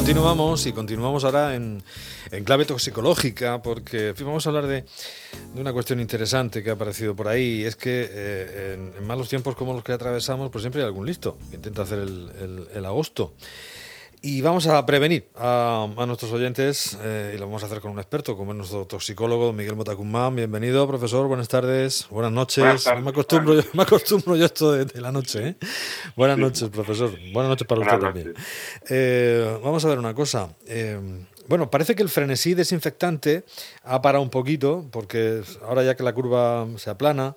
continuamos y continuamos ahora en, clave toxicológica porque vamos a hablar de, una cuestión interesante que ha aparecido por ahí. Es que eh, en, malos tiempos como los que atravesamos, pues siempre hay algún listo que intenta hacer el agosto. Y vamos a prevenir a, nuestros oyentes eh, y lo vamos a hacer con un experto, como es nuestro toxicólogo Miguel Motacumán. Bienvenido, profesor. Buenas tardes, buenas noches. me, acostumbro, yo, me acostumbro yo esto de, la noche. ¿eh? Buenas noches, profesor. Buenas noches para usted también. Eh, vamos a ver una cosa. Bueno, parece que el frenesí desinfectante ha parado un poquito, porque ahora ya que la curva se aplana,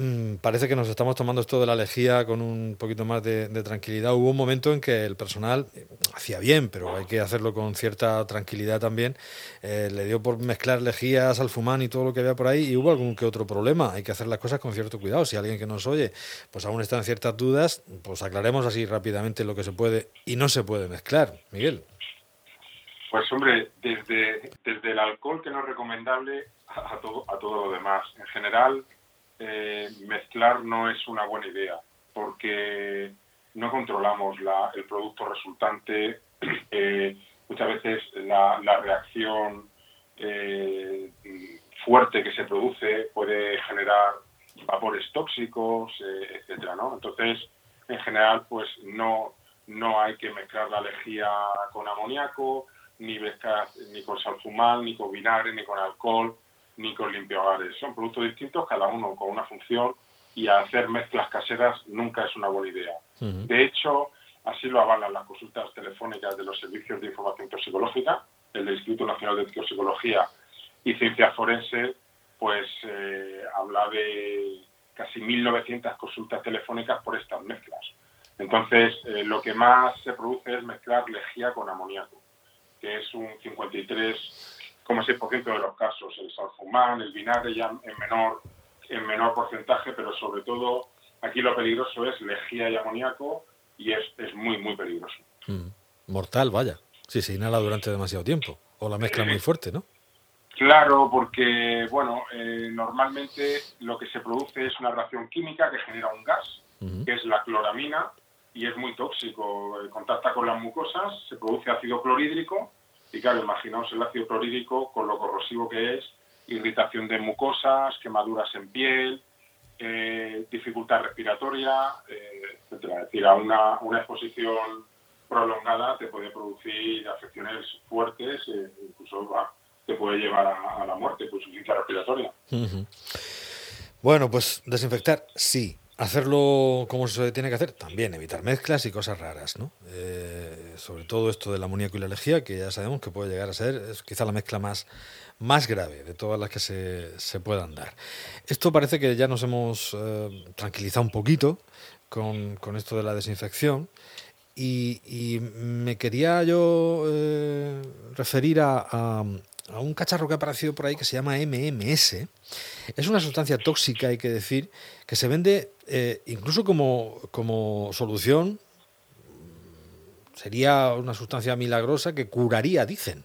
Mm, parece que nos estamos tomando esto de la lejía con un poquito más de, tranquilidad. Hubo un momento en que el personal eh, hacía bien, pero hay que hacerlo con cierta tranquilidad también. Eh, le dio por mezclar lejías, alfumán y todo lo que había por ahí y hubo algún que otro problema. Hay que hacer las cosas con cierto cuidado. Si alguien que nos oye pues aún está en ciertas dudas, pues aclaremos así rápidamente lo que se puede y no se puede mezclar. Miguel. Pues hombre, desde, desde el alcohol que no es recomendable a todo, a todo lo demás. En general, eh, mezclar no es una buena idea, porque no controlamos la, el producto resultante. Eh, muchas veces la, reacción eh, fuerte que se produce puede generar vapores tóxicos, etcétera, ¿no? Entonces, en general, pues no, no hay que mezclar la lejía con amoníaco, ni mezclar ni con salfumán, ni con vinagre, ni con alcohol ni con limpiahogares. Son productos distintos, cada uno con una función, y hacer mezclas caseras nunca es una buena idea. De hecho, así lo avalan las consultas telefónicas de los servicios de información toxicológica, el Instituto Nacional de Toxicología y Ciencia Forense, pues eh, habla de casi 1.900 consultas telefónicas por estas mezclas. Entonces, eh, lo que más se produce es mezclar lejía con amoníaco, que es un 53 como 6% de los casos, el salfumán, el vinagre ya en menor, en menor porcentaje, pero sobre todo aquí lo peligroso es lejía y amoníaco y es, es muy, muy peligroso. Mm. Mortal, vaya, si se inhala durante demasiado tiempo o la mezcla muy fuerte, ¿no? Claro, porque bueno, eh, normalmente lo que se produce es una reacción química que genera un gas, que es la cloramina, y es muy tóxico. Eh, contacta con las mucosas, se produce ácido clorhídrico y claro, imaginaos el ácido clorhídrico con lo corrosivo que es, irritación de mucosas, quemaduras en piel, eh, dificultad respiratoria, eh, etcétera. Es decir, a una, una, exposición prolongada te puede producir afecciones fuertes, eh, incluso te puede llevar a, la muerte por insuficiencia respiratoria. Bueno, pues desinfectar, sí. Hacerlo como se tiene que hacer, también evitar mezclas y cosas raras, ¿no? Eh, sobre todo esto del amoníaco y la lejía, que ya sabemos que puede llegar a ser es quizá la mezcla más, más grave de todas las que se, se puedan dar. Esto parece que ya nos hemos eh, tranquilizado un poquito con, con, esto de la desinfección y, me quería yo eh, referir a, a un cacharro que ha aparecido por ahí que se llama MMS. Es una sustancia tóxica, hay que decir, que se vende eh, incluso como, como solución. Sería una sustancia milagrosa que curaría, dicen,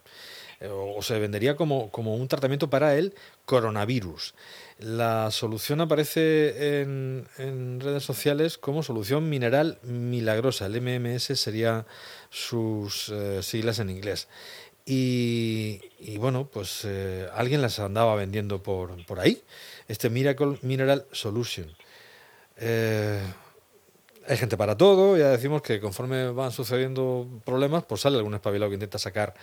eh, o se vendería como, como un tratamiento para el coronavirus. La solución aparece en, redes sociales como solución mineral milagrosa. El MMS sería sus eh, siglas en inglés. Y, bueno, pues eh, alguien las andaba vendiendo por, por ahí, este Miracle Mineral Solution. Eh, hay gente para todo, ya decimos que conforme van sucediendo problemas, pues sale algún espabilado que intenta sacar,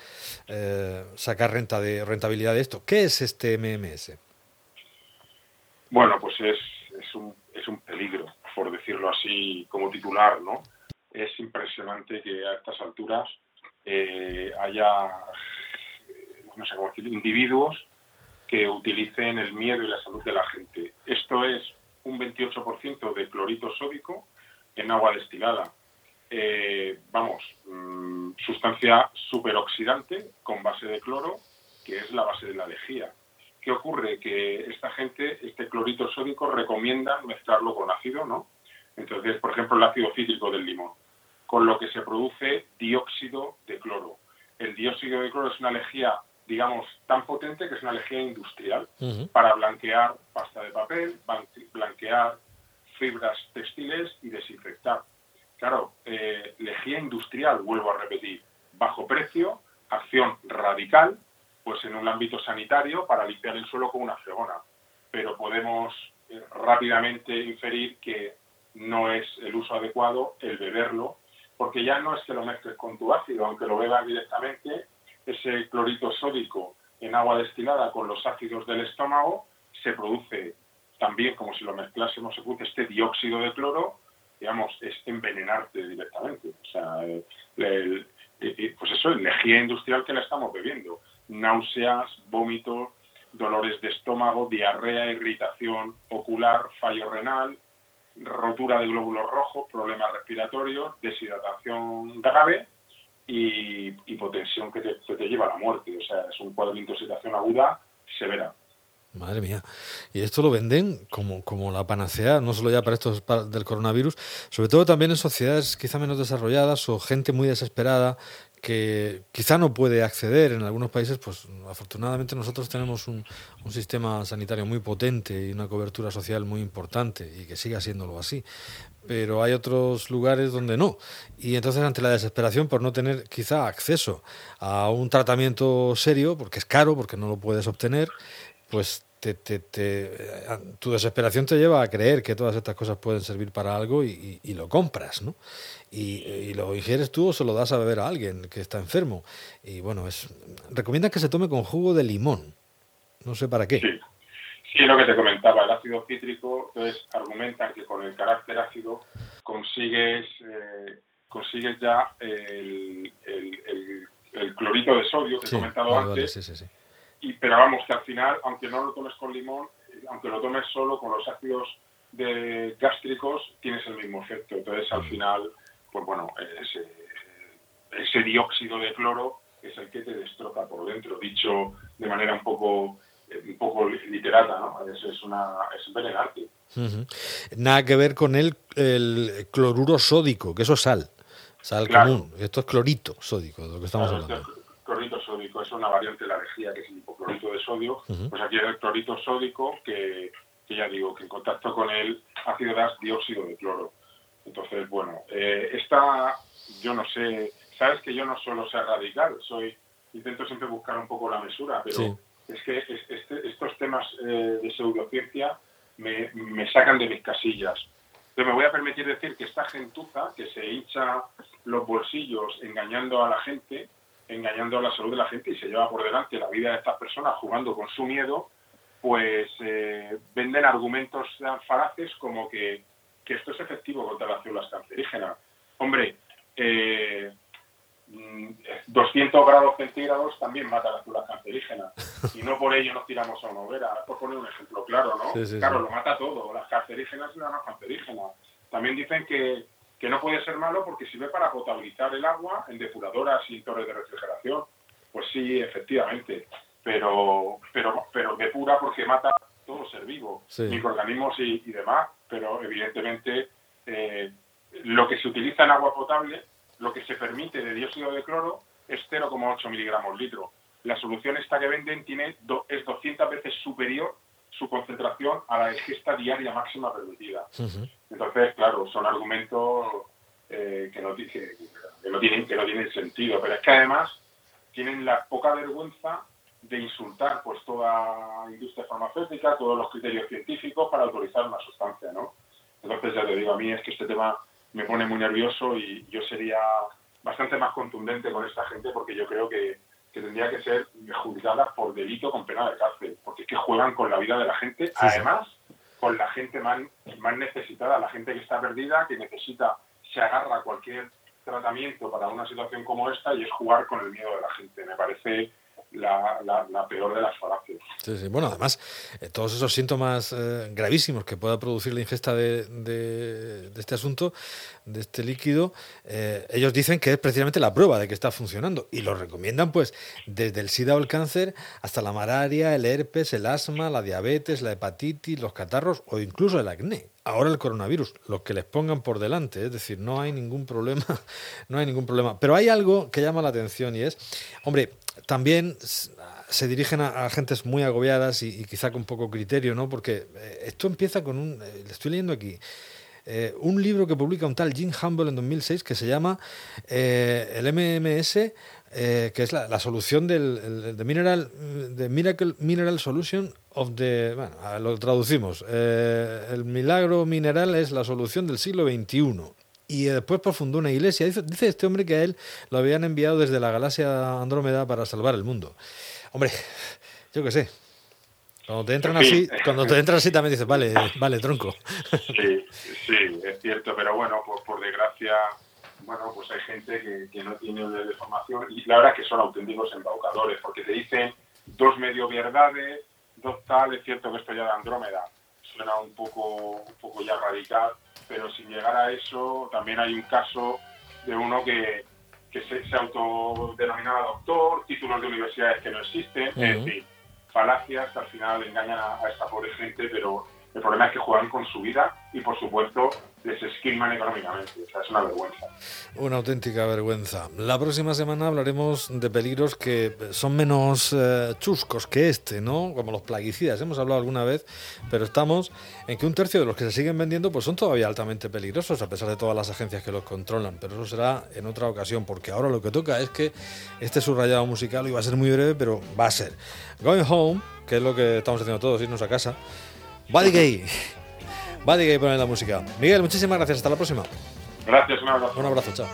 eh, sacar renta de, rentabilidad de esto. ¿Qué es este MMS? Bueno, pues es, es, un, es un peligro, por decirlo así como titular, ¿no? Es impresionante que a estas alturas eh, haya, no sé cómo decir, individuos que utilicen el miedo y la salud de la gente. Esto es un 28% de clorito sódico en agua destilada. Eh, vamos, mm, sustancia superoxidante con base de cloro, que es la base de la lejía. ¿Qué ocurre? Que esta gente, este clorito sódico, recomienda mezclarlo con ácido, ¿no? Entonces, por ejemplo, el ácido cítrico del limón con lo que se produce dióxido de cloro. El dióxido de cloro es una lejía, digamos, tan potente que es una lejía industrial para blanquear pasta de papel, blanquear fibras textiles y desinfectar. Claro, eh, lejía industrial, vuelvo a repetir, bajo precio, acción radical, pues en un ámbito sanitario para limpiar el suelo con una fregona. Pero podemos eh, rápidamente inferir que no es el uso adecuado el beberlo, porque ya no es que lo mezcles con tu ácido, aunque lo bebas directamente, ese clorito sódico en agua destilada con los ácidos del estómago se produce también como si lo mezclásemos, se produce este dióxido de cloro, digamos, es envenenarte directamente. O sea, el, pues eso, energía industrial que la estamos bebiendo. Náuseas, vómitos, dolores de estómago, diarrea, irritación ocular, fallo renal, rotura de glóbulos rojos, problemas respiratorios, deshidratación grave y hipotensión que te, lleva a la muerte. O sea, es un cuadro de intoxicación aguda severa. Madre mía. Y esto lo venden como, como la panacea, no solo ya para esto del coronavirus, sobre todo también en sociedades quizá menos desarrolladas o gente muy desesperada que quizá no puede acceder en algunos países, pues afortunadamente nosotros tenemos un, un, sistema sanitario muy potente y una cobertura social muy importante y que siga siéndolo así. Pero hay otros lugares donde no. Y entonces ante la desesperación por no tener quizá acceso a un tratamiento serio, porque es caro, porque no lo puedes obtener, pues te, te, te, tu desesperación te lleva a creer que todas estas cosas pueden servir para algo y, y, lo compras, ¿no? Y, y, lo ingieres tú o se lo das a beber a alguien que está enfermo. Y bueno, es recomiendan que se tome con jugo de limón. No sé para qué. Sí. Sí, lo que te comentaba, el ácido cítrico, entonces argumentan que con el carácter ácido consigues, eh, consigues ya el, el, el, el, clorito de sodio que sí, he comentado vale, antes. Vale, sí, y, pero vamos, que al final, aunque no lo tomes con limón, aunque lo tomes solo con los ácidos de gástricos, tienes el mismo efecto. Entonces, al final, pues bueno, ese, ese dióxido de cloro es el que te destroza por dentro, dicho de manera un poco un poco literata, ¿no? Es, es una es envenenante. Uh -huh. Nada que ver con el, el cloruro sódico, que eso es sal, sal claro. común. Esto es clorito sódico, de lo que estamos claro, hablando. Este sódico es una variante de la lejía, que es el hipoclorito de sodio. Uh -huh. Pues aquí es el clorito sódico que, que, ya digo, que en contacto con el ácido das dióxido de cloro. Entonces, bueno, eh, esta, yo no sé, sabes que yo no solo ser radical, soy, intento siempre buscar un poco la mesura, pero... Sí es que este, estos temas eh, de pseudociencia me, me, sacan de mis casillas. Pero me voy a permitir decir que esta gentuza que se hincha los bolsillos engañando a la gente, engañando a la salud de la gente y se lleva por delante la vida de estas personas jugando con su miedo, pues eh, venden argumentos tan falaces como que, que, esto es efectivo contra las células cancerígenas. Hombre, eh, 200 grados centígrados también mata las células cancerígenas y no por ello nos tiramos a una hoguera. Por poner un ejemplo claro, ¿no? Sí, sí, claro, sí. lo mata todo, las cancerígenas y las no cancerígenas. También dicen que, que no puede ser malo porque sirve para potabilizar el agua en depuradoras y torres de refrigeración. Pues sí, efectivamente, pero, pero, pero depura porque mata todo ser vivo, sí. microorganismos y, y, demás, pero evidentemente eh, lo que se utiliza en agua potable lo que se permite de dióxido de cloro es 0,8 miligramos litro. La solución esta que venden tiene do, es 200 veces superior su concentración a la ingesta diaria máxima permitida. Uh -huh. Entonces, claro, son argumentos eh, que, no, que, que, no tienen, que no tienen sentido, pero es que además tienen la poca vergüenza de insultar pues toda industria farmacéutica, todos los criterios científicos para autorizar una sustancia, ¿no? Entonces, ya te digo, a mí es que este tema me pone muy nervioso y yo sería bastante más contundente con esta gente porque yo creo que, que tendría que ser juzgada por delito con pena de cárcel, porque es que juegan con la vida de la gente, sí, además sí. con la gente más, más necesitada, la gente que está perdida, que necesita, se agarra a cualquier tratamiento para una situación como esta y es jugar con el miedo de la gente. Me parece la, la, la, peor de las falacias. Sí, sí. Bueno, además, eh, todos esos síntomas eh, gravísimos que pueda producir la ingesta de, de, este asunto, de este líquido, eh, ellos dicen que es precisamente la prueba de que está funcionando y lo recomiendan pues desde el SIDA o el cáncer hasta la malaria, el herpes, el asma, la diabetes, la hepatitis, los catarros o incluso el acné. Ahora el coronavirus, los que les pongan por delante, es decir, no hay ningún problema, no hay ningún problema. Pero hay algo que llama la atención y es, hombre, también se dirigen a, gentes muy agobiadas y, quizá con poco criterio, ¿no? Porque eh, esto empieza con un, eh, le estoy leyendo aquí, eh, un libro que publica un tal Jim Humble en 2006 que se llama el MMS, que es la, solución del mineral, de Miracle Mineral Solution of the, bueno, lo traducimos, el milagro mineral es la solución del siglo XXI y después profundó una iglesia. Dice, este hombre que a él lo habían enviado desde la galaxia Andrómeda para salvar el mundo. Hombre, yo qué sé. Cuando te entran así, cuando te entran así también dices, vale, vale, tronco. Sí, sí, es cierto, pero bueno, pues por desgracia, bueno, pues hay gente que, no tiene de formación y la verdad es que son auténticos embaucadores, porque te dicen dos medio verdades, dos tal, es cierto que esto ya de Andrómeda suena un poco, un poco ya radical, pero sin llegar a eso, también hay un caso de uno que, que se, se, autodenominaba doctor, títulos de universidades que no existen, es decir, falacias que al final engañan a, esta pobre gente, pero el problema es que juegan con su vida y, por supuesto, les esquilman económicamente. O sea, es una vergüenza. Una auténtica vergüenza. La próxima semana hablaremos de peligros que son menos eh, chuscos que este, ¿no? Como los plaguicidas. Hemos hablado alguna vez, pero estamos en que un tercio de los que se siguen vendiendo pues son todavía altamente peligrosos, a pesar de todas las agencias que los controlan. Pero eso será en otra ocasión, porque ahora lo que toca es que este subrayado musical iba a ser muy breve, pero va a ser Going Home, que es lo que estamos haciendo todos, irnos a casa. Body Gay. Body Gay pone la música. Miguel, muchísimas gracias. Hasta la próxima. Gracias, un abrazo. Un abrazo, chao.